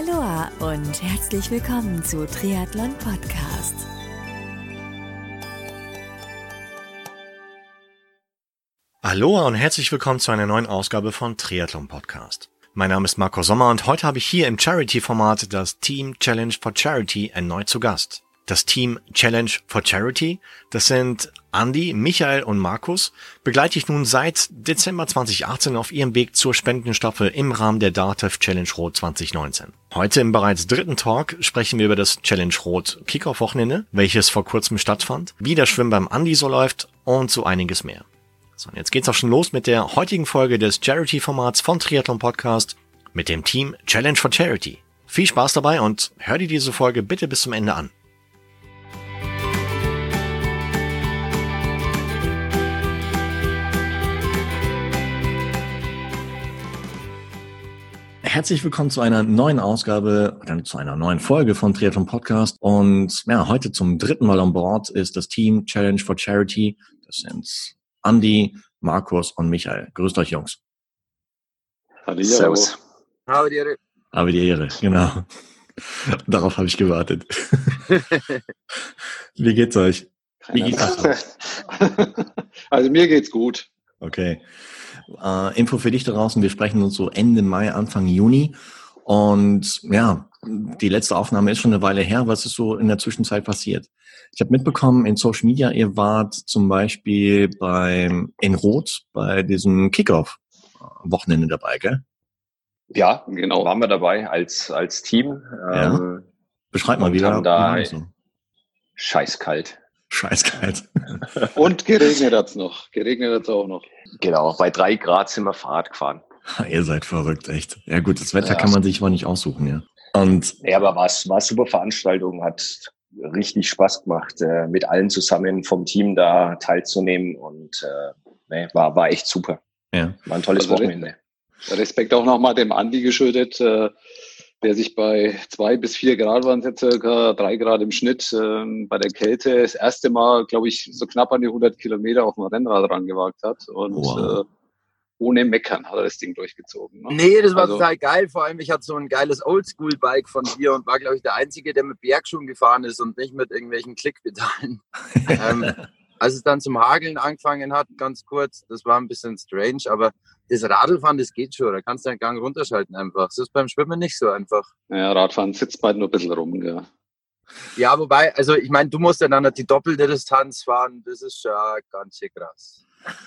Aloha und herzlich willkommen zu Triathlon Podcast. Aloha und herzlich willkommen zu einer neuen Ausgabe von Triathlon Podcast. Mein Name ist Marco Sommer und heute habe ich hier im Charity-Format das Team Challenge for Charity erneut zu Gast. Das Team Challenge for Charity, das sind Andy, Michael und Markus, begleite ich nun seit Dezember 2018 auf ihrem Weg zur Spendenstaffel im Rahmen der DATEV Challenge Rot 2019. Heute im bereits dritten Talk sprechen wir über das Challenge Rot Kickoff-Wochenende, welches vor kurzem stattfand, wie das Schwimmen beim Andy so läuft und so einiges mehr. So, und jetzt geht's auch schon los mit der heutigen Folge des Charity-Formats von Triathlon Podcast mit dem Team Challenge for Charity. Viel Spaß dabei und hör dir diese Folge bitte bis zum Ende an. Herzlich willkommen zu einer neuen Ausgabe oder zu einer neuen Folge von Triathlon Podcast. Und ja, heute zum dritten Mal an Bord ist das Team Challenge for Charity. Das sind Andy, Markus und Michael. Grüßt euch, Jungs. Hallo. Servus. Habe die Ehre. Habe die Ehre, genau. Darauf habe ich gewartet. Wie geht's euch? Wie geht's euch? Also mir geht's gut. Okay. Äh, Info für dich da draußen, wir sprechen uns so Ende Mai, Anfang Juni. Und ja, die letzte Aufnahme ist schon eine Weile her. Was ist so in der Zwischenzeit passiert? Ich habe mitbekommen in Social Media, ihr wart zum Beispiel beim in Rot bei diesem Kickoff-Wochenende dabei, gell? Ja, genau, waren wir dabei als, als Team. Ja. Ähm, Beschreib mal, wie war da so? scheißkalt. Scheißkalt. Und geregnet hat's noch. Geregnet hat's auch noch. Genau, bei drei Grad sind wir Fahrrad gefahren. Ihr seid verrückt, echt. Ja gut, das Wetter ja. kann man sich mal nicht aussuchen, ja. Und ja, aber war, war super Veranstaltung, hat richtig Spaß gemacht, äh, mit allen zusammen vom Team da teilzunehmen und äh, nee, war, war echt super. Ja. War ein tolles also Wochenende. Respekt auch nochmal dem Andi geschuldet. Äh, der sich bei zwei bis vier Grad waren jetzt circa drei Grad im Schnitt ähm, bei der Kälte das erste Mal, glaube ich, so knapp an die 100 Kilometer auf dem Rennrad rangewagt hat und wow. äh, ohne Meckern hat er das Ding durchgezogen. Ne? Nee, das war also, total geil. Vor allem, ich hatte so ein geiles Oldschool-Bike von dir und war, glaube ich, der Einzige, der mit Bergschuhen gefahren ist und nicht mit irgendwelchen Klickpedalen. ähm, als es dann zum Hageln angefangen hat, ganz kurz, das war ein bisschen strange, aber das Radlfahren, das geht schon. Da kannst du deinen Gang runterschalten einfach. Das ist beim Schwimmen nicht so einfach. Ja, Radfahren sitzt bald nur ein bisschen rum, ja. Ja, wobei, also ich meine, du musst ja dann die doppelte Distanz fahren. Das ist schon ganz schön krass.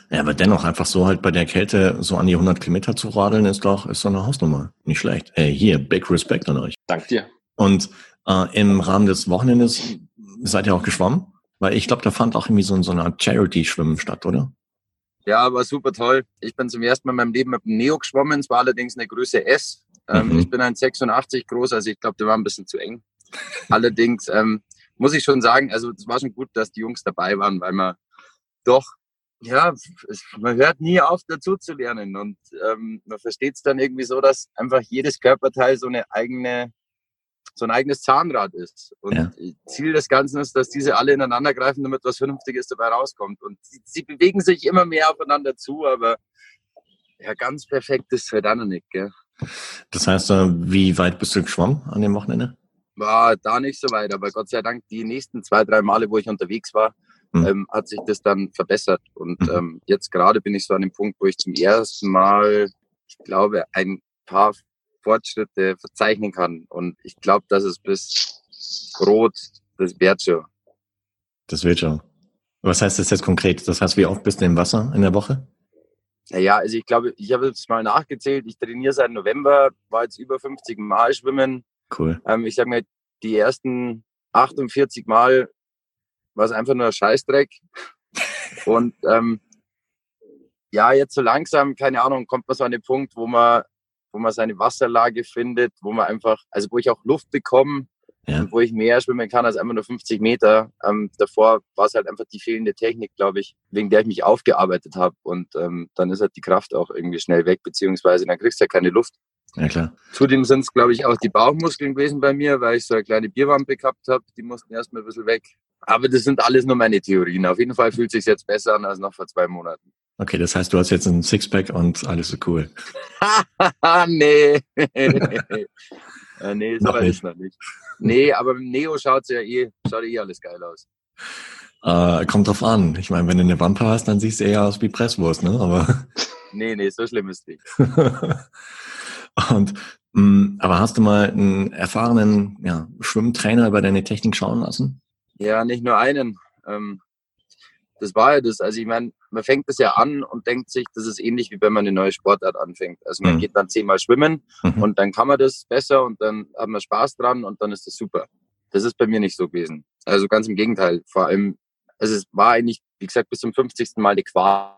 Ja, aber dennoch einfach so halt bei der Kälte so an die 100 Kilometer zu radeln, ist doch, ist doch eine Hausnummer. Nicht schlecht. Hey, hier, big respect an euch. Dank dir. Und äh, im Rahmen des Wochenendes seid ihr auch geschwommen? Weil ich glaube, da fand auch irgendwie so, so eine Charity-Schwimmen statt, oder? Ja, war super toll. Ich bin zum ersten Mal in meinem Leben mit dem Neo geschwommen. Es war allerdings eine Größe S. Ähm, mhm. Ich bin ein 86 groß, also ich glaube, der war ein bisschen zu eng. allerdings ähm, muss ich schon sagen, also es war schon gut, dass die Jungs dabei waren, weil man doch, ja, es, man hört nie auf, dazu zu lernen. Und ähm, man versteht es dann irgendwie so, dass einfach jedes Körperteil so eine eigene so ein eigenes Zahnrad ist. Und ja. Ziel des Ganzen ist, dass diese alle ineinander greifen, damit was Vernünftiges dabei rauskommt. Und sie, sie bewegen sich immer mehr aufeinander zu, aber ja, ganz perfekt ist es halt auch noch nicht, gell? Das heißt, äh, wie weit bist du geschwommen an dem Wochenende? War da nicht so weit, aber Gott sei Dank, die nächsten zwei, drei Male, wo ich unterwegs war, mhm. ähm, hat sich das dann verbessert. Und mhm. ähm, jetzt gerade bin ich so an dem Punkt, wo ich zum ersten Mal, ich glaube, ein paar Fortschritte verzeichnen kann. Und ich glaube, dass es bis Rot, das wird schon. Das wird schon. Was heißt das jetzt konkret? Das heißt, wie oft bist du im Wasser in der Woche? Naja, also ich glaube, ich habe jetzt mal nachgezählt. Ich trainiere seit November, war jetzt über 50 Mal schwimmen. Cool. Ähm, ich sage mal, die ersten 48 Mal war es einfach nur ein Scheißdreck. Und ähm, ja, jetzt so langsam, keine Ahnung, kommt man so an den Punkt, wo man wo man seine Wasserlage findet, wo man einfach, also wo ich auch Luft bekomme ja. und wo ich mehr schwimmen kann als einfach nur 50 Meter. Ähm, davor war es halt einfach die fehlende Technik, glaube ich, wegen der ich mich aufgearbeitet habe. Und ähm, dann ist halt die Kraft auch irgendwie schnell weg, beziehungsweise dann kriegst du ja keine Luft. Ja, klar. Zudem sind es, glaube ich, auch die Bauchmuskeln gewesen bei mir, weil ich so eine kleine Bierwampe gehabt habe. Die mussten erstmal ein bisschen weg. Aber das sind alles nur meine Theorien. Auf jeden Fall fühlt es sich jetzt besser an als noch vor zwei Monaten. Okay, das heißt, du hast jetzt ein Sixpack und alles so cool. nee. Äh, nee, so weit ist noch nicht. Nee, aber mit Neo schaut ja eh, schaut eh alles geil aus. Äh, kommt drauf an. Ich meine, wenn du eine Wampe hast, dann siehst du eher aus wie Presswurst, ne? Aber. nee, nee, so schlimm ist nicht. Und mh, mm, aber hast du mal einen erfahrenen ja, Schwimmtrainer über deine Technik schauen lassen? Ja, nicht nur einen. Ähm, das war ja das. Also ich meine, man fängt das ja an und denkt sich, das ist ähnlich wie wenn man eine neue Sportart anfängt. Also man mhm. geht dann zehnmal schwimmen mhm. und dann kann man das besser und dann hat man Spaß dran und dann ist das super. Das ist bei mir nicht so gewesen. Also ganz im Gegenteil. Vor allem, also es war eigentlich, wie gesagt, bis zum 50. Mal die Qual.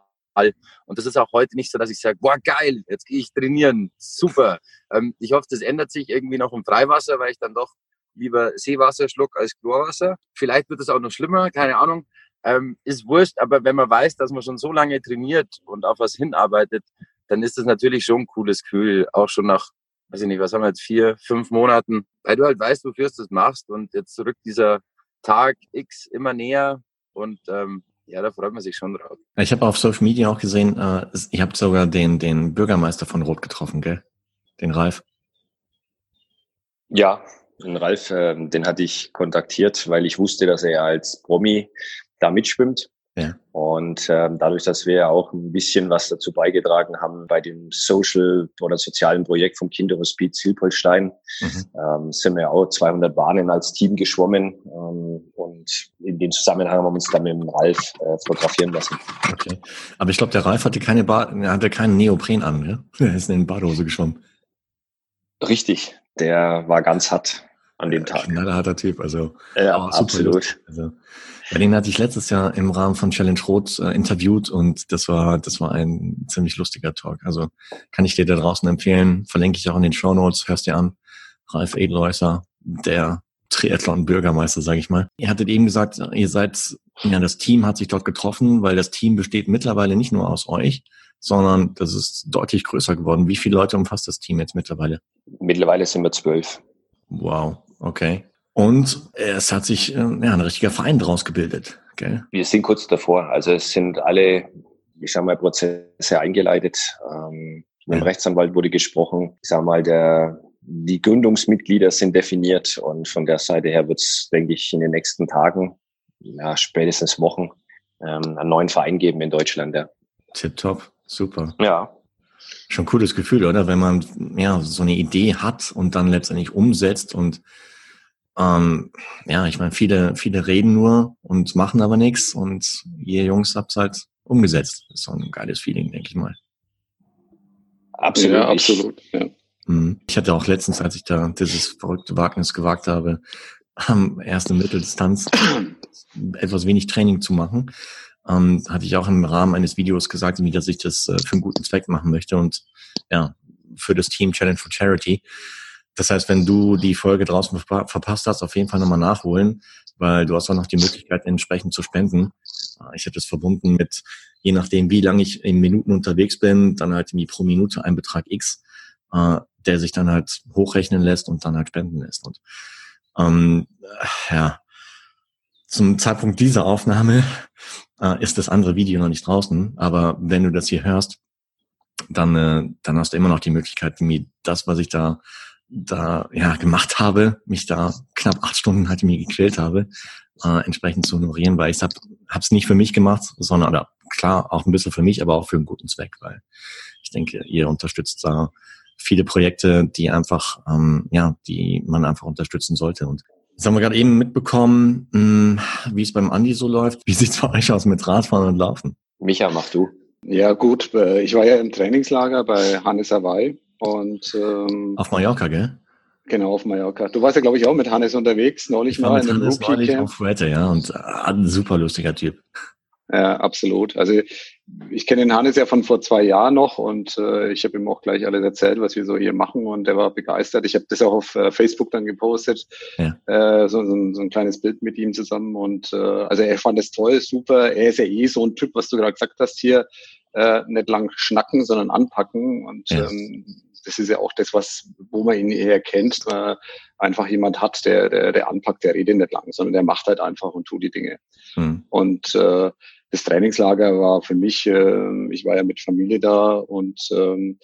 Und das ist auch heute nicht so, dass ich sage, boah, geil, jetzt gehe ich trainieren, super. Ähm, ich hoffe, das ändert sich irgendwie noch im Freiwasser, weil ich dann doch lieber Seewasser schluck als Chlorwasser. Vielleicht wird es auch noch schlimmer, keine Ahnung. Ähm, ist wurscht, aber wenn man weiß, dass man schon so lange trainiert und auf was hinarbeitet, dann ist das natürlich schon ein cooles Gefühl, auch schon nach, weiß ich nicht, was haben wir jetzt, vier, fünf Monaten, weil du halt weißt, wofür du das machst und jetzt zurück dieser Tag X immer näher und ähm, ja, da freut man sich schon drauf. Ich habe auf Social Media auch gesehen, äh, ihr habt sogar den, den Bürgermeister von Rot getroffen, gell? Den Ralf. Ja, den Ralf, äh, den hatte ich kontaktiert, weil ich wusste, dass er als Promi da mitschwimmt. Ja. Und ähm, dadurch, dass wir auch ein bisschen was dazu beigetragen haben bei dem Social oder sozialen Projekt vom Kinderhospiz Silpolstein, mhm. ähm, sind wir auch 200 Bahnen als Team geschwommen. Ähm, und in dem Zusammenhang haben wir uns dann mit dem Ralf äh, fotografieren lassen. Okay. Aber ich glaube, der Ralf hatte keine ba hatte keinen Neopren an, ne? Er ist in den Badehose geschwommen. Richtig. Der war ganz hart an dem Tag. Ein harter Typ, also. Ja, absolut. Also, ja, den hatte ich letztes Jahr im Rahmen von Challenge Rot äh, interviewt und das war, das war ein ziemlich lustiger Talk. Also kann ich dir da draußen empfehlen, verlinke ich auch in den Show Notes, hörst dir an. Ralf Edelhäuser, der Triathlon-Bürgermeister, sage ich mal. Ihr hattet eben gesagt, ihr seid, ja, das Team hat sich dort getroffen, weil das Team besteht mittlerweile nicht nur aus euch, sondern das ist deutlich größer geworden. Wie viele Leute umfasst das Team jetzt mittlerweile? Mittlerweile sind wir zwölf. Wow, okay. Und es hat sich äh, ja, ein richtiger Verein daraus gebildet. Gell? Wir sind kurz davor. Also es sind alle, ich sag mal, Prozesse eingeleitet. Ähm, mit dem ja. Rechtsanwalt wurde gesprochen. Ich sag mal, der, die Gründungsmitglieder sind definiert und von der Seite her wird es, denke ich, in den nächsten Tagen, ja, spätestens Wochen, ähm, einen neuen Verein geben in Deutschland. Ja. Tipptopp, super. Ja. Schon ein cooles Gefühl, oder? Wenn man ja so eine Idee hat und dann letztendlich umsetzt und ähm, ja, ich meine, viele, viele reden nur und machen aber nichts und ihr Jungs habt halt umgesetzt. Das ist so ein geiles Feeling, denke ich mal. Absolut, ja, absolut. Ja. Mhm. Ich hatte auch letztens, als ich da dieses verrückte Wagnis gewagt habe, am ersten Mitteldistanz etwas wenig Training zu machen, ähm, hatte ich auch im Rahmen eines Videos gesagt, dass ich das äh, für einen guten Zweck machen möchte und ja, für das Team Challenge for Charity. Das heißt, wenn du die Folge draußen verpasst hast, auf jeden Fall nochmal nachholen, weil du hast auch noch die Möglichkeit, entsprechend zu spenden. Äh, ich habe das verbunden mit, je nachdem, wie lange ich in Minuten unterwegs bin, dann halt irgendwie pro Minute ein Betrag X, äh, der sich dann halt hochrechnen lässt und dann halt spenden lässt. Und ähm, ja, zum Zeitpunkt dieser Aufnahme äh, ist das andere Video noch nicht draußen, aber wenn du das hier hörst, dann, äh, dann hast du immer noch die Möglichkeit, irgendwie das, was ich da da ja gemacht habe, mich da knapp acht Stunden halt mir gequält habe, äh, entsprechend zu honorieren, weil ich habe es nicht für mich gemacht, sondern oder klar auch ein bisschen für mich, aber auch für einen guten Zweck, weil ich denke, ihr unterstützt da viele Projekte, die einfach ähm, ja, die man einfach unterstützen sollte und Jetzt haben wir gerade eben mitbekommen, mh, hm, wie es beim Andi so läuft. Wie sieht's bei euch aus mit Radfahren und Laufen? Micha, mach du. Ja gut, äh, ich war ja im Trainingslager bei Hannes Hawaii und ähm, auf Mallorca, gell? Genau, auf Mallorca. Du warst ja, glaube ich, auch mit Hannes unterwegs, neulich ich mal in einem Rookie auf Fuerte, ja, und äh, ein super lustiger Typ. Ja, absolut. Also ich kenne den Hannes ja von vor zwei Jahren noch und äh, ich habe ihm auch gleich alles erzählt, was wir so hier machen und er war begeistert. Ich habe das auch auf äh, Facebook dann gepostet, ja. äh, so, so, so, ein kleines Bild mit ihm zusammen und äh, also er fand es toll, super. Er ist ja eh so ein Typ, was du gerade gesagt hast hier, äh, nicht lang schnacken, sondern anpacken und ja. ähm, das ist ja auch das, was, wo man ihn eher kennt, äh, einfach jemand hat, der, der, der anpackt, der redet nicht lang, sondern der macht halt einfach und tut die Dinge. Mhm. Und äh, das Trainingslager war für mich, äh, ich war ja mit Familie da und ähm,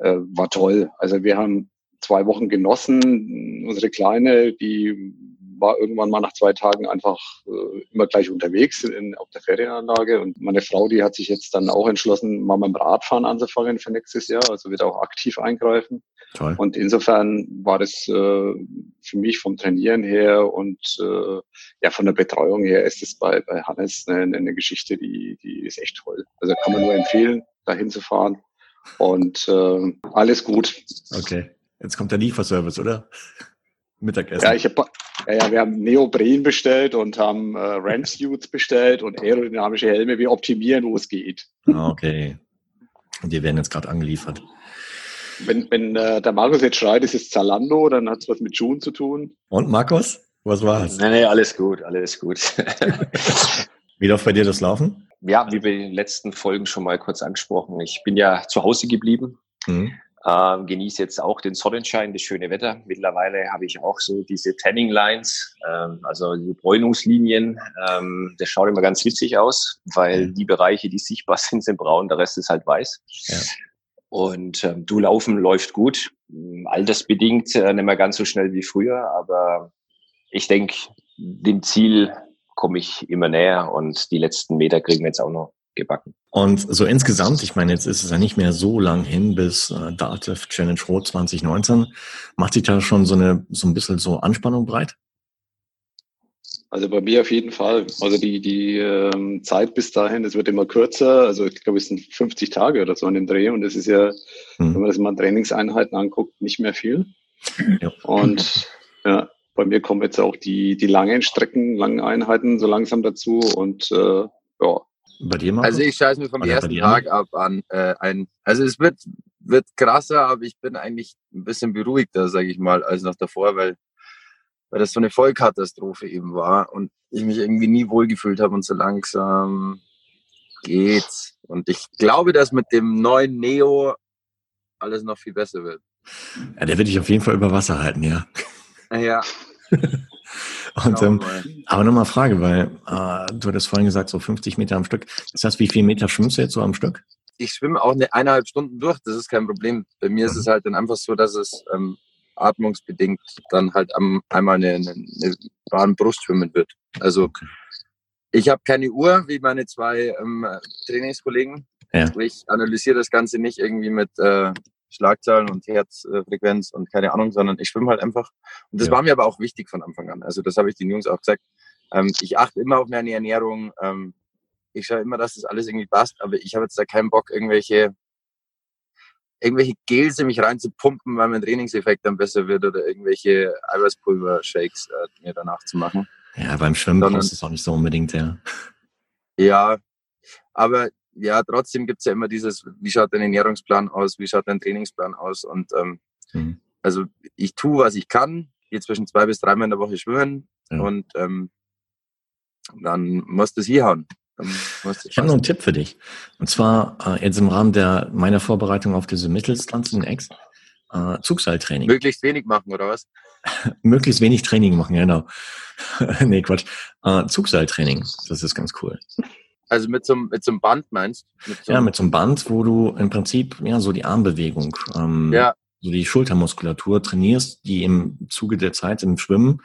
äh, war toll. Also wir haben zwei Wochen genossen. Unsere Kleine, die war irgendwann mal nach zwei Tagen einfach äh, immer gleich unterwegs in, auf der Ferienanlage. Und meine Frau, die hat sich jetzt dann auch entschlossen, mal mit dem Radfahren anzufangen für nächstes Jahr. Also wird auch aktiv eingreifen. Toll. Und insofern war das äh, für mich vom Trainieren her und äh, ja von der Betreuung her ist es bei, bei Hannes eine, eine Geschichte, die, die ist echt toll. Also kann man nur empfehlen, dahin zu fahren. Und äh, alles gut. Okay. Jetzt kommt der Lieferservice, oder? Mittagessen. Ja, ich hab, ja, ja, wir haben Neopren bestellt und haben äh, Ramp-Suits bestellt und aerodynamische Helme. Wir optimieren, wo es geht. Ah, okay. Und die werden jetzt gerade angeliefert. Wenn, wenn äh, der Markus jetzt schreit, es ist Zalando, dann hat es was mit Schuhen zu tun. Und Markus, was war's? Nee, nee, alles gut, alles gut. wie läuft bei dir das Laufen? Ja, wie wir in den letzten Folgen schon mal kurz angesprochen. Ich bin ja zu Hause geblieben. Mhm. Ähm, genieße jetzt auch den Sonnenschein, das schöne Wetter. Mittlerweile habe ich auch so diese Tanning Lines, ähm, also die Bräunungslinien. Ähm, das schaut immer ganz witzig aus, weil die Bereiche, die sichtbar sind, sind braun, der Rest ist halt weiß. Ja. Und ähm, du laufen läuft gut. Altersbedingt äh, nicht mehr ganz so schnell wie früher, aber ich denke, dem Ziel komme ich immer näher und die letzten Meter kriegen wir jetzt auch noch gebacken. Und so insgesamt, ich meine, jetzt ist es ja nicht mehr so lang hin bis äh, Dativ Challenge Rot 2019. Macht sich da schon so eine so ein bisschen so Anspannung breit? Also bei mir auf jeden Fall. Also die, die ähm, Zeit bis dahin, das wird immer kürzer. Also ich glaube, es sind 50 Tage oder so an dem Dreh. Und das ist ja, hm. wenn man das mal Trainingseinheiten anguckt, nicht mehr viel. Ja. Und ja, bei mir kommen jetzt auch die, die langen Strecken, langen Einheiten so langsam dazu. Und äh, ja, bei dir, Marco? Also ich scheiße mir vom Oder ersten Tag ab an äh, ein. Also es wird, wird krasser, aber ich bin eigentlich ein bisschen beruhigter, sage ich mal, als noch davor, weil, weil das so eine Vollkatastrophe eben war und ich mich irgendwie nie wohlgefühlt habe und so langsam geht's. Und ich glaube, dass mit dem neuen Neo alles noch viel besser wird. Ja, der wird dich auf jeden Fall über Wasser halten, ja. Ja. Und, ähm, aber nochmal Frage, weil äh, du hattest vorhin gesagt, so 50 Meter am Stück. Das heißt, wie viel Meter schwimmst du jetzt so am Stück? Ich schwimme auch eine eineinhalb Stunden durch, das ist kein Problem. Bei mir mhm. ist es halt dann einfach so, dass es ähm, atmungsbedingt dann halt am, einmal eine, eine, eine warme Brust schwimmen wird. Also ich habe keine Uhr wie meine zwei ähm, Trainingskollegen. Ja. Ich analysiere das Ganze nicht irgendwie mit äh, Schlagzahlen und Herzfrequenz und keine Ahnung, sondern ich schwimme halt einfach. Und das ja. war mir aber auch wichtig von Anfang an. Also das habe ich den Jungs auch gesagt. Ähm, ich achte immer auf meine Ernährung. Ähm, ich schaue immer, dass das alles irgendwie passt, aber ich habe jetzt da keinen Bock, irgendwelche irgendwelche Gels in mich reinzupumpen, weil mein Trainingseffekt dann besser wird oder irgendwelche Eiweißpulver-Shakes äh, mir danach zu machen. Ja, beim Schwimmen brauchst du es auch nicht so unbedingt, ja. Ja, aber ja, trotzdem gibt es ja immer dieses, wie schaut dein Ernährungsplan aus, wie schaut dein Trainingsplan aus und ähm, mhm. also ich tue, was ich kann, gehe zwischen zwei bis dreimal in der Woche schwimmen ja. und ähm, dann musst du es hier hauen. Ich habe noch einen Tipp für dich. Und zwar äh, jetzt im Rahmen der meiner Vorbereitung auf diese Mitteldistanz in Ex, äh, Zugseiltraining. Möglichst wenig machen, oder was? Möglichst wenig Training machen, genau. nee, Quatsch. Äh, Zugseiltraining, das ist ganz cool. Also mit so, mit so einem Band meinst du? Ja, mit so einem Band, wo du im Prinzip ja so die Armbewegung, ähm, ja. so die Schultermuskulatur trainierst, die im Zuge der Zeit im Schwimmen,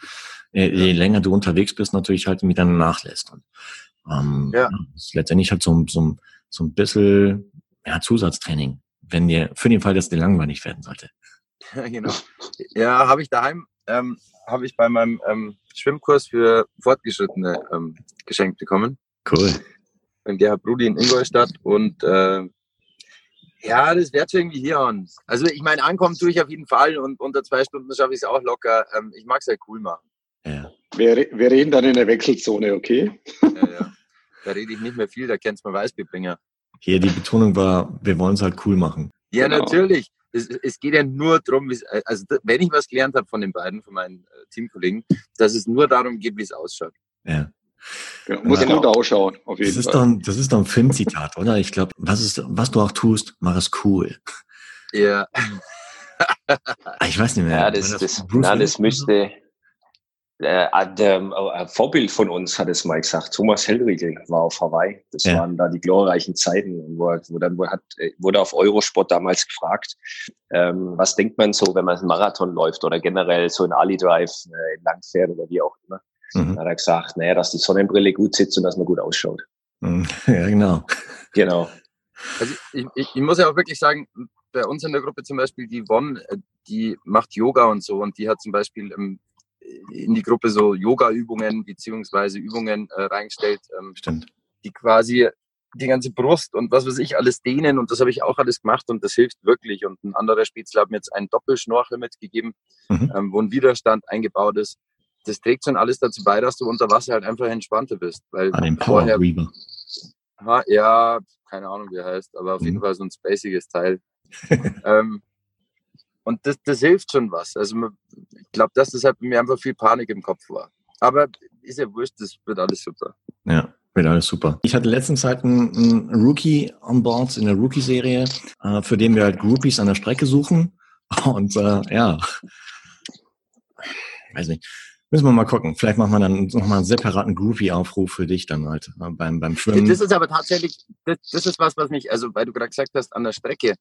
äh, je länger du unterwegs bist, natürlich halt wieder nachlässt. Und, ähm, ja. Das ist letztendlich halt so, so, so ein bisschen ja, Zusatztraining, wenn dir für den Fall, dass dir langweilig werden sollte. Ja, genau. Ja, habe ich daheim, ähm, habe ich bei meinem ähm, Schwimmkurs für Fortgeschrittene ähm, geschenkt bekommen. Cool beim Gerhard Brudi in Ingolstadt und äh, ja, das wird irgendwie hier und also ich meine, ankommen tue ich auf jeden Fall und unter zwei Stunden schaffe ich es auch locker. Ähm, ich mag es halt cool machen. Ja. Wir, wir reden dann in der Wechselzone, okay? Ja, ja. Da rede ich nicht mehr viel, da kennt's mal Weißbierbringer. Hier, die Betonung war, wir wollen es halt cool machen. Ja, genau. natürlich. Es, es, geht ja nur darum, also wenn ich was gelernt habe von den beiden, von meinen äh, Teamkollegen, dass es nur darum geht, wie es ausschaut. Ja. Ja, muss genau. gut ausschauen, auf jeden das Fall. Ist doch, das ist doch ein Filmzitat, oder? Ich glaube, was ist, was du auch tust, mach es cool. Ja. Ah, ich weiß nicht mehr. Ja, das, das, das, na, das müsste, Äh, der, äh, Vorbild von uns hat es mal gesagt, Thomas Hellriegel war auf Hawaii. Das ja. waren da die glorreichen Zeiten, wo, wo dann wo hat, äh, wurde auf Eurosport damals gefragt, ähm, was denkt man so, wenn man einen Marathon läuft oder generell so ein Ali Drive äh, lang fährt oder wie auch immer. Mhm. Dann hat er gesagt, naja, dass die Sonnenbrille gut sitzt und dass man gut ausschaut. Mhm. Ja, genau. Genau. Also ich, ich, ich muss ja auch wirklich sagen, bei uns in der Gruppe zum Beispiel, die Won, äh, die macht Yoga und so und die hat zum Beispiel ähm, in die Gruppe so Yoga-Übungen beziehungsweise Übungen äh, reingestellt, ähm, Stimmt. die quasi die ganze Brust und was weiß ich alles dehnen und das habe ich auch alles gemacht und das hilft wirklich. Und ein anderer Spätzle hat mir jetzt einen Doppelschnorchel mitgegeben, mhm. ähm, wo ein Widerstand eingebaut ist. Das trägt schon alles dazu bei, dass du unter Wasser halt einfach entspannter bist. Weil An dem Power vorher, Reaver. ja, keine Ahnung, wie er heißt, aber auf mhm. jeden Fall so ein spaciges Teil. ähm, und das, das hilft schon was. Also ich glaube, dass deshalb mir einfach viel Panik im Kopf war. Aber ist ja wurscht, das wird alles super. Ja, wird alles super. Ich hatte letztens halt einen, einen Rookie on board in der Rookie-Serie, äh, für den wir halt Groupies an der Strecke suchen. Und äh, ja, weiß nicht. Müssen wir mal gucken. Vielleicht machen wir dann nochmal einen separaten Groupie-Aufruf für dich dann halt äh, beim, beim Schwimmen. Das ist aber tatsächlich, das, das ist was, was mich, also weil du gerade gesagt hast, an der Strecke,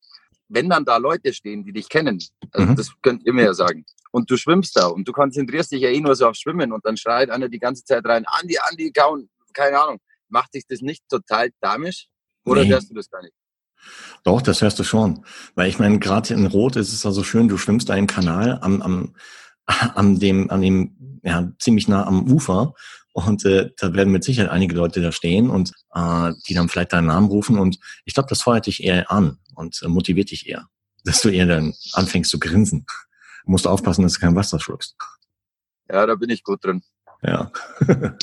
wenn dann da Leute stehen, die dich kennen, also mhm. das könnt ihr mir ja sagen, und du schwimmst da und du konzentrierst dich ja eh nur so auf Schwimmen und dann schreit einer die ganze Zeit rein, Andi, Andi, kauen, keine Ahnung. Macht dich das nicht total damisch? Oder nee. hörst du das gar nicht? Doch, das hörst du schon. Weil ich meine, gerade in Rot ist es also schön, du schwimmst da im Kanal am, am, an dem, an dem, ja, ziemlich nah am Ufer. Und äh, da werden mit Sicherheit einige Leute da stehen und äh, die dann vielleicht deinen Namen rufen. Und ich glaube, das feuert dich eher an und äh, motiviert dich eher, dass du eher dann anfängst zu grinsen. Du musst aufpassen, dass du kein Wasser schluckst. Ja, da bin ich gut drin. Ja.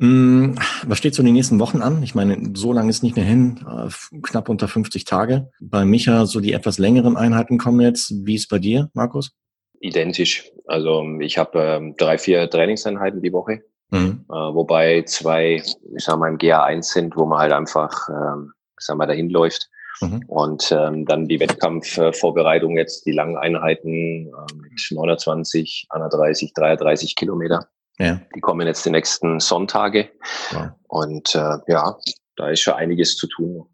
Mm, was steht so die nächsten Wochen an? Ich meine, so lange ist nicht mehr hin, äh, knapp unter 50 Tage. Bei Micha so die etwas längeren Einheiten kommen jetzt. Wie ist bei dir, Markus? Identisch. Also ich habe ähm, drei, vier Trainingseinheiten die Woche, mhm. äh, wobei zwei, ich sag mal, im GA1 sind, wo man halt einfach, ähm, ich sag mal, dahin läuft. Mhm. Und ähm, dann die Wettkampfvorbereitung jetzt, die langen Einheiten äh, mit 29, 31, 33 Kilometer. Ja. Die kommen jetzt die nächsten Sonntage. Ja. Und äh, ja, da ist schon einiges zu tun.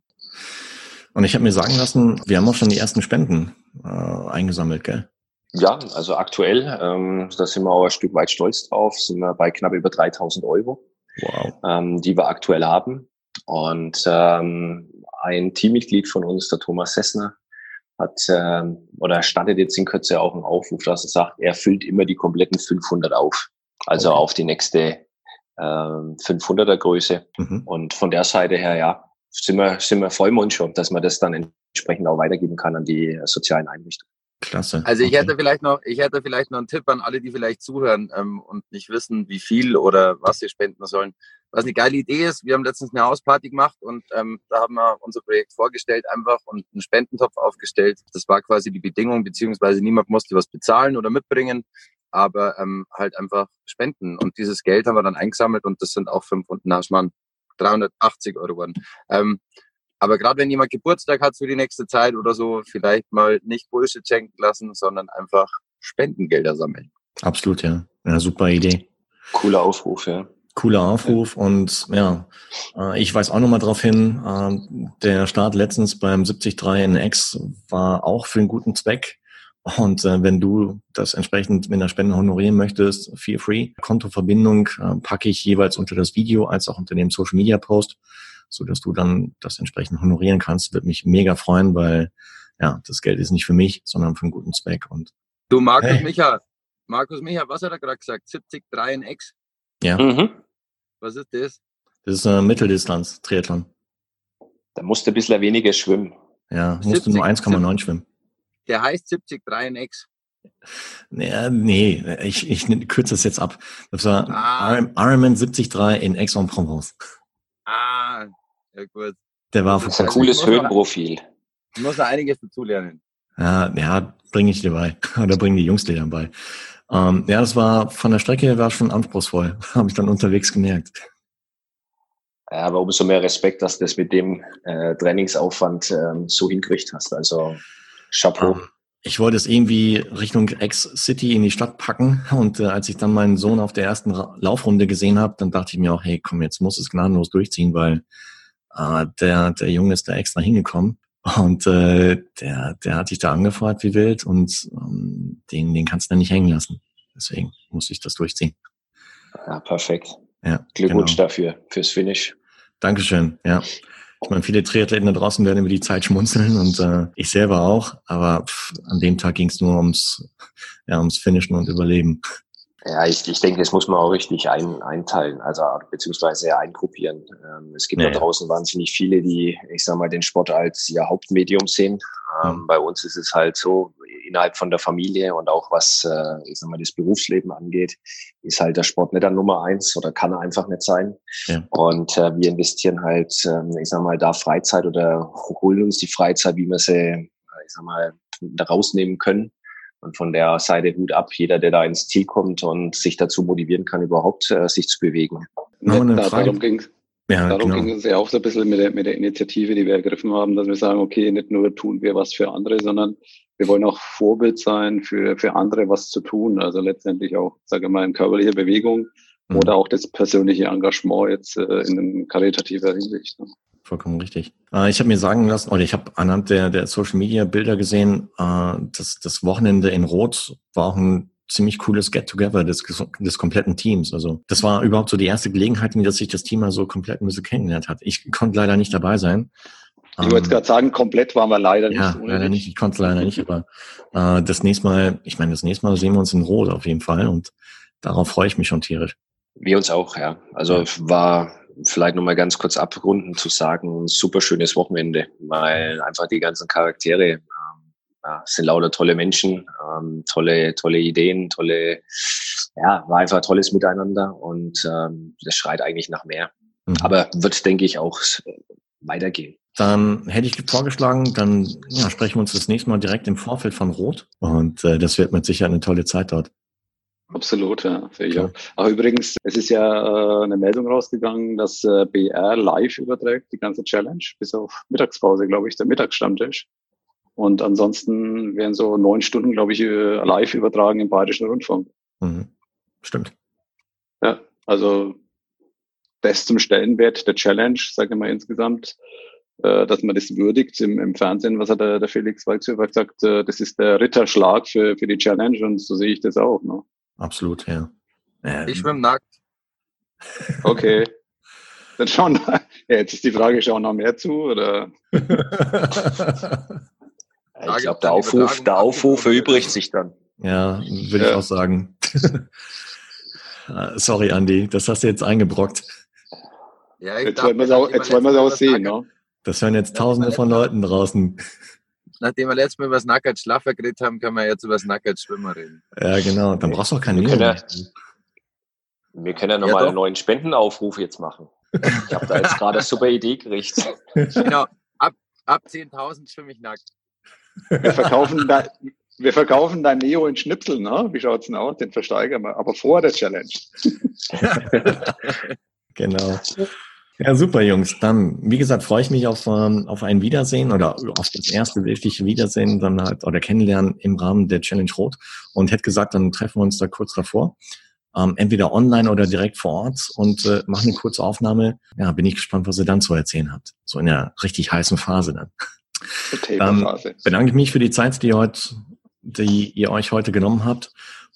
Und ich habe mir sagen lassen, wir haben auch schon die ersten Spenden äh, eingesammelt, gell? Ja, also aktuell, ähm, da sind wir auch ein Stück weit stolz drauf, sind wir bei knapp über 3000 Euro, wow. ähm, die wir aktuell haben. Und ähm, ein Teammitglied von uns, der Thomas Sessner, hat ähm, oder startet jetzt in Kürze auch einen Aufruf, dass er sagt, er füllt immer die kompletten 500 auf, also okay. auf die nächste ähm, 500er Größe. Mhm. Und von der Seite her, ja, sind wir, sind wir freuen wir uns schon, dass man das dann entsprechend auch weitergeben kann an die sozialen Einrichtungen. Klasse. Also ich okay. hätte vielleicht noch, ich hätte vielleicht noch einen Tipp an alle, die vielleicht zuhören ähm, und nicht wissen, wie viel oder was sie spenden sollen. Was eine geile Idee ist, wir haben letztens eine Hausparty gemacht und ähm, da haben wir unser Projekt vorgestellt einfach und einen Spendentopf aufgestellt. Das war quasi die Bedingung, beziehungsweise niemand musste was bezahlen oder mitbringen, aber ähm, halt einfach spenden. Und dieses Geld haben wir dann eingesammelt und das sind auch 500, na, 380 Euro geworden. Ähm, aber gerade wenn jemand Geburtstag hat für die nächste Zeit oder so, vielleicht mal nicht Bullshit schenken lassen, sondern einfach Spendengelder sammeln. Absolut, ja. Ja, super Idee. Cooler Aufruf, ja. Cooler Aufruf und ja, äh, ich weise auch nochmal darauf hin, äh, der Start letztens beim 73 in X war auch für einen guten Zweck. Und äh, wenn du das entsprechend mit einer Spende honorieren möchtest, feel free. Kontoverbindung packe ich jeweils unter das Video als auch unter dem Social Media Post so dass du dann das entsprechend honorieren kannst. Würde mich mega freuen, weil ja, das Geld ist nicht für mich, sondern für einen guten Zweck. Und du, Markus hey. Micha, Markus Micha, was hat er gerade gesagt? 73 in X? Ja. Mhm. Was ist das? Das ist eine Mitteldistanz, Triathlon. Da musst du ein bisschen weniger schwimmen. Ja, musst du nur 1,9 schwimmen. Der heißt 73 in X. Ja, nee, ich, ich kürze das jetzt ab. Das war ah. Ironman 73 in Aix-en-Provence. Ja gut. Der war das ist ein cooles Höhenprofil. Du musst da einiges dazulernen. Ja, ja, bringe ich dir bei. Oder bringen die Jungs dir dann bei. Ähm, ja, das war von der Strecke war schon anspruchsvoll. Habe ich dann unterwegs gemerkt. Ja, aber umso mehr Respekt, dass du das mit dem äh, Trainingsaufwand ähm, so hingekriegt hast. Also Chapeau. ich wollte es irgendwie Richtung X-City in die Stadt packen. Und äh, als ich dann meinen Sohn auf der ersten Ra Laufrunde gesehen habe, dann dachte ich mir auch, hey, komm, jetzt muss es gnadenlos durchziehen, weil äh, der, der Junge ist da extra hingekommen. Und äh, der, der hat sich da angefragt wie wild und ähm, den, den kannst du dann nicht hängen lassen. Deswegen muss ich das durchziehen. Ja, perfekt. Ja, Glückwunsch genau. dafür, fürs Finish. Dankeschön, ja. Ich meine, viele Triathleten da draußen werden über die Zeit schmunzeln und äh, ich selber auch, aber pff, an dem Tag ging es nur ums, ja, ums Finishen und Überleben. Ja, ich, ich denke, das muss man auch richtig ein, einteilen, also beziehungsweise eingruppieren. Ähm, es gibt nee. da draußen wahnsinnig viele, die, ich sag mal, den Sport als ihr Hauptmedium sehen. Ähm, mhm. Bei uns ist es halt so, innerhalb von der Familie und auch was, äh, ich sag mal, das Berufsleben angeht, ist halt der Sport nicht an Nummer eins oder kann er einfach nicht sein. Ja. Und äh, wir investieren halt, äh, ich sag mal, da Freizeit oder holen uns die Freizeit, wie wir sie, ich sag mal, rausnehmen können und von der Seite Hut ab, jeder, der da ins Ziel kommt und sich dazu motivieren kann, überhaupt äh, sich zu bewegen. Ja, darum ging ja, Darum genau. ging es ja auch so ein bisschen mit der, mit der Initiative, die wir ergriffen haben, dass wir sagen, okay, nicht nur tun wir was für andere, sondern wir wollen auch Vorbild sein, für, für andere was zu tun. Also letztendlich auch, sage ich mal, in körperlicher Bewegung mhm. oder auch das persönliche Engagement jetzt äh, in karitativer Hinsicht. Ne? Vollkommen richtig. Äh, ich habe mir sagen lassen, oder ich habe anhand der, der Social Media Bilder gesehen, äh, dass das Wochenende in Rot war auch ein ziemlich cooles Get-Together des, des kompletten Teams. Also das war überhaupt so die erste Gelegenheit, dass sich das Team mal so komplett ein bisschen kennengelernt hat. Ich konnte leider nicht dabei sein. Ich wollte ähm, gerade sagen, komplett waren wir leider nicht. Ja, leider nicht. Ich konnte leider nicht, aber äh, das nächste Mal, ich meine, das nächste Mal sehen wir uns in Rot auf jeden Fall und darauf freue ich mich schon tierisch. Wir uns auch, ja. Also ja. war vielleicht nochmal ganz kurz abrunden zu sagen, ein super schönes Wochenende, weil einfach die ganzen Charaktere ähm, ja, sind lauter tolle Menschen, ähm, tolle, tolle Ideen, tolle, ja, war einfach tolles Miteinander und ähm, das schreit eigentlich nach mehr. Mhm. Aber wird, denke ich, auch weitergehen. Dann hätte ich vorgeschlagen, dann ja, sprechen wir uns das nächste Mal direkt im Vorfeld von Rot und äh, das wird mit Sicherheit eine tolle Zeit dort. Absolut, ja, sehe ich auch. Aber übrigens, es ist ja äh, eine Meldung rausgegangen, dass äh, BR live überträgt, die ganze Challenge, bis auf Mittagspause, glaube ich, der Mittagsstammtisch. Und ansonsten werden so neun Stunden, glaube ich, äh, live übertragen im Bayerischen Rundfunk. Mhm. Stimmt. Ja, also das zum Stellenwert der Challenge, sage ich mal insgesamt, äh, dass man das würdigt im, im Fernsehen, was hat der, der Felix Walzhöfer gesagt, äh, das ist der Ritterschlag für, für die Challenge und so sehe ich das auch. Ne? Absolut, ja. Ähm. Ich schwimme nackt. Okay. Dann schauen, ja, jetzt ist die Frage, schauen noch mehr zu, oder? ich glaube, der Aufruf, der Aufruf erübrigt sich dann. Ja, würde ja. ich auch sagen. Sorry, Andy, das hast du jetzt eingebrockt. Ja, jetzt wollen wir es auch, jetzt wollen wir es auch sehen, ne? Das hören jetzt tausende von Leuten draußen nachdem wir letztes Mal über das Nackert Schlaffer geredet haben, können wir jetzt über das Nackert Schwimmer reden. Ja, genau. Dann brauchst du auch keine wir können, ja, wir können ja nochmal ja, einen neuen Spendenaufruf jetzt machen. Ich habe da jetzt gerade eine super Idee gekriegt. Genau. Ab, ab 10.000 schwimme ich nackt. Wir verkaufen, da, wir verkaufen dein Neo in Schnipsel, ne? Wie schaut's denn aus? Den versteigern wir, aber vor der Challenge. genau. Ja, super, Jungs. Dann, wie gesagt, freue ich mich auf, ähm, auf ein Wiedersehen oder auf das erste wirkliche Wiedersehen dann halt oder Kennenlernen im Rahmen der Challenge Rot und hätte gesagt, dann treffen wir uns da kurz davor. Ähm, entweder online oder direkt vor Ort und äh, machen eine kurze Aufnahme. Ja, bin ich gespannt, was ihr dann zu erzählen habt. So in der richtig heißen Phase dann. Ähm, bedanke ich mich für die Zeit, die ihr heute, die ihr euch heute genommen habt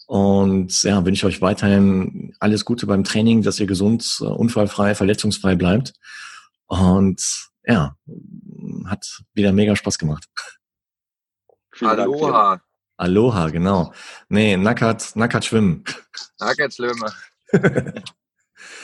und ja, wünsche euch weiterhin alles Gute beim Training, dass ihr gesund, äh, unfallfrei, verletzungsfrei bleibt. Und ja, hat wieder mega Spaß gemacht. Aloha. Aloha, genau. Nee, Nackert, Nackert schwimmen. Nackert schwimmen.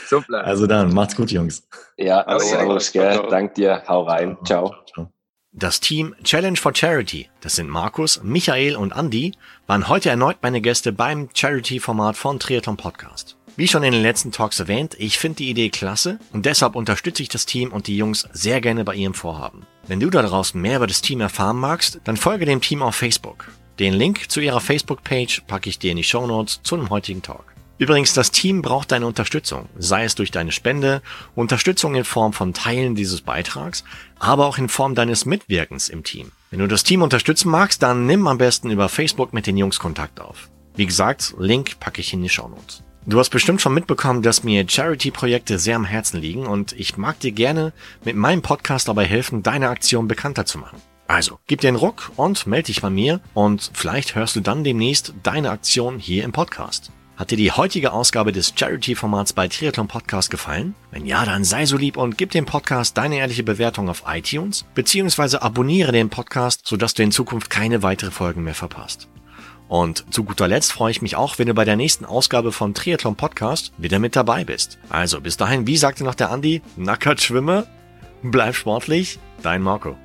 Super. Also dann, macht's gut, Jungs. Ja, servus, gell. Dank dir. Hau rein. Ciao. Ciao. Das Team Challenge for Charity, das sind Markus, Michael und Andy, waren heute erneut meine Gäste beim Charity-Format von Triathlon Podcast. Wie schon in den letzten Talks erwähnt, ich finde die Idee klasse und deshalb unterstütze ich das Team und die Jungs sehr gerne bei ihrem Vorhaben. Wenn du da draußen mehr über das Team erfahren magst, dann folge dem Team auf Facebook. Den Link zu ihrer Facebook-Page packe ich dir in die Show Notes zu dem heutigen Talk. Übrigens, das Team braucht deine Unterstützung, sei es durch deine Spende, Unterstützung in Form von Teilen dieses Beitrags, aber auch in Form deines Mitwirkens im Team. Wenn du das Team unterstützen magst, dann nimm am besten über Facebook mit den Jungs Kontakt auf. Wie gesagt, Link packe ich in die Shownotes. Du hast bestimmt schon mitbekommen, dass mir Charity-Projekte sehr am Herzen liegen und ich mag dir gerne mit meinem Podcast dabei helfen, deine Aktion bekannter zu machen. Also, gib dir einen Ruck und melde dich bei mir und vielleicht hörst du dann demnächst deine Aktion hier im Podcast. Hat dir die heutige Ausgabe des Charity-Formats bei Triathlon Podcast gefallen? Wenn ja, dann sei so lieb und gib dem Podcast deine ehrliche Bewertung auf iTunes, beziehungsweise abonniere den Podcast, sodass du in Zukunft keine weitere Folgen mehr verpasst. Und zu guter Letzt freue ich mich auch, wenn du bei der nächsten Ausgabe von Triathlon Podcast wieder mit dabei bist. Also bis dahin, wie sagte noch der Andi, nackert schwimme, bleib sportlich, dein Marco.